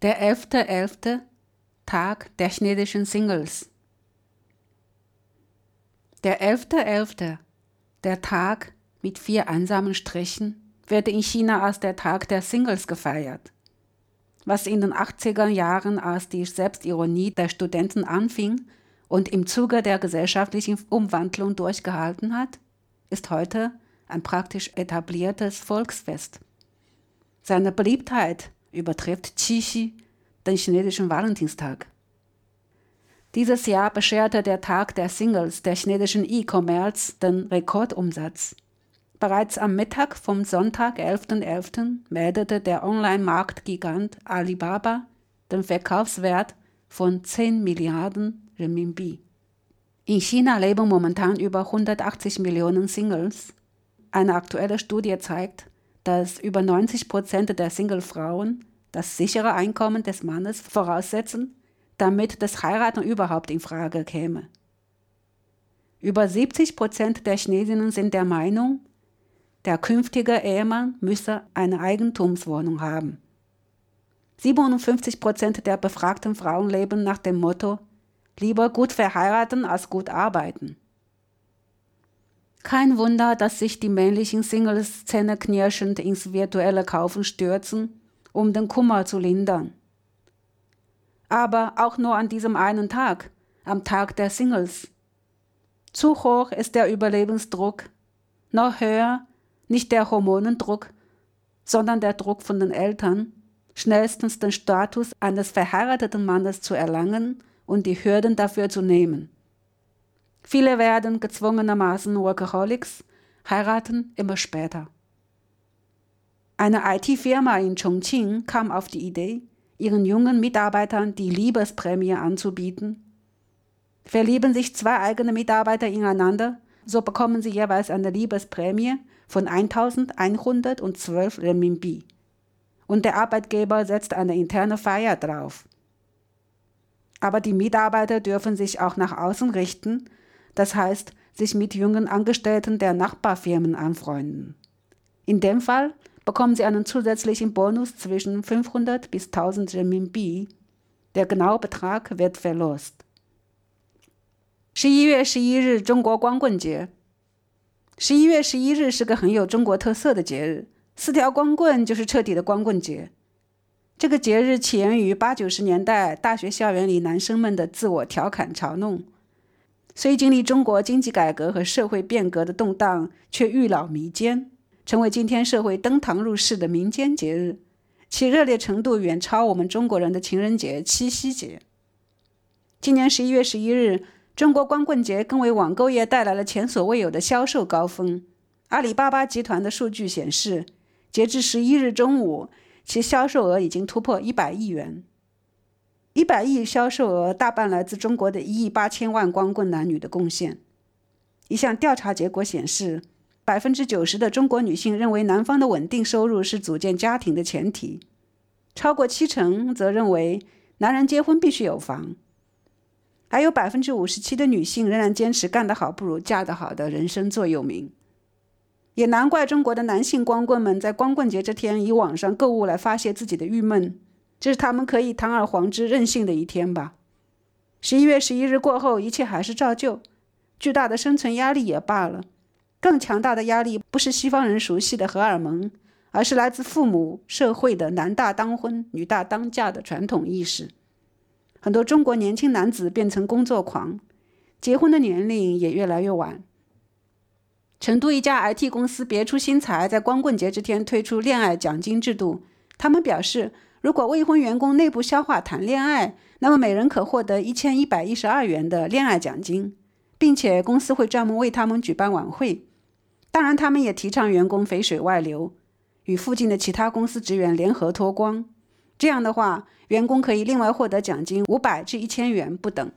Der 11.11. Tag der chinesischen Singles. Der 11.11., der Tag mit vier einsamen Strichen, wird in China als der Tag der Singles gefeiert. Was in den 80er Jahren als die Selbstironie der Studenten anfing und im Zuge der gesellschaftlichen Umwandlung durchgehalten hat, ist heute ein praktisch etabliertes Volksfest. Seine Beliebtheit übertrifft Qixi, den chinesischen Valentinstag. Dieses Jahr bescherte der Tag der Singles der chinesischen E-Commerce den Rekordumsatz. Bereits am Mittag vom Sonntag, 11.11., .11., meldete der Online-Marktgigant Alibaba den Verkaufswert von 10 Milliarden Renminbi. In China leben momentan über 180 Millionen Singles. Eine aktuelle Studie zeigt, dass über 90 Prozent der Singlefrauen das sichere Einkommen des Mannes voraussetzen, damit das Heiraten überhaupt in Frage käme. Über 70 Prozent der Chinesinnen sind der Meinung, der künftige Ehemann müsse eine Eigentumswohnung haben. 57 Prozent der befragten Frauen leben nach dem Motto lieber gut verheiraten als gut arbeiten. Kein Wunder, dass sich die männlichen Singles zähneknirschend ins virtuelle Kaufen stürzen, um den Kummer zu lindern. Aber auch nur an diesem einen Tag, am Tag der Singles. Zu hoch ist der Überlebensdruck, noch höher nicht der Hormonendruck, sondern der Druck von den Eltern, schnellstens den Status eines verheirateten Mannes zu erlangen und die Hürden dafür zu nehmen. Viele werden gezwungenermaßen Workaholics, heiraten immer später. Eine IT-Firma in Chongqing kam auf die Idee, ihren jungen Mitarbeitern die Liebesprämie anzubieten. Verlieben sich zwei eigene Mitarbeiter ineinander, so bekommen sie jeweils eine Liebesprämie von 1112 Renminbi. Und der Arbeitgeber setzt eine interne Feier drauf. Aber die Mitarbeiter dürfen sich auch nach außen richten das heißt sich mit jungen Angestellten der Nachbarfirmen anfreunden. In dem Fall bekommen sie einen zusätzlichen Bonus zwischen 500 bis 1000 RMB. Der genaue Betrag wird verlost. 十一月十一日，中国光棍节。十一月十一日是个很有中国特色的节日，四条光棍就是彻底的光棍节。这个节日起源于八九十年代大学校园里男生们的自我调侃嘲弄。虽经历中国经济改革和社会变革的动荡，却愈老弥坚，成为今天社会登堂入室的民间节日，其热烈程度远超我们中国人的情人节、七夕节。今年十一月十一日，中国光棍节更为网购业带来了前所未有的销售高峰。阿里巴巴集团的数据显示，截至十一日中午，其销售额已经突破一百亿元。一百亿销售额大半来自中国的一亿八千万光棍男女的贡献。一项调查结果显示，百分之九十的中国女性认为男方的稳定收入是组建家庭的前提，超过七成则认为男人结婚必须有房，还有百分之五十七的女性仍然坚持干得好不如嫁得好的人生座右铭。也难怪中国的男性光棍们在光棍节这天以网上购物来发泄自己的郁闷。这是他们可以堂而皇之任性的一天吧？十一月十一日过后，一切还是照旧，巨大的生存压力也罢了。更强大的压力不是西方人熟悉的荷尔蒙，而是来自父母、社会的男大当婚、女大当嫁的传统意识。很多中国年轻男子变成工作狂，结婚的年龄也越来越晚。成都一家 IT 公司别出心裁，在光棍节这天推出恋爱奖金制度。他们表示。如果未婚员工内部消化谈恋爱，那么每人可获得一千一百一十二元的恋爱奖金，并且公司会专门为他们举办晚会。当然，他们也提倡员工肥水外流，与附近的其他公司职员联合脱光。这样的话，员工可以另外获得奖金五百至一千元不等。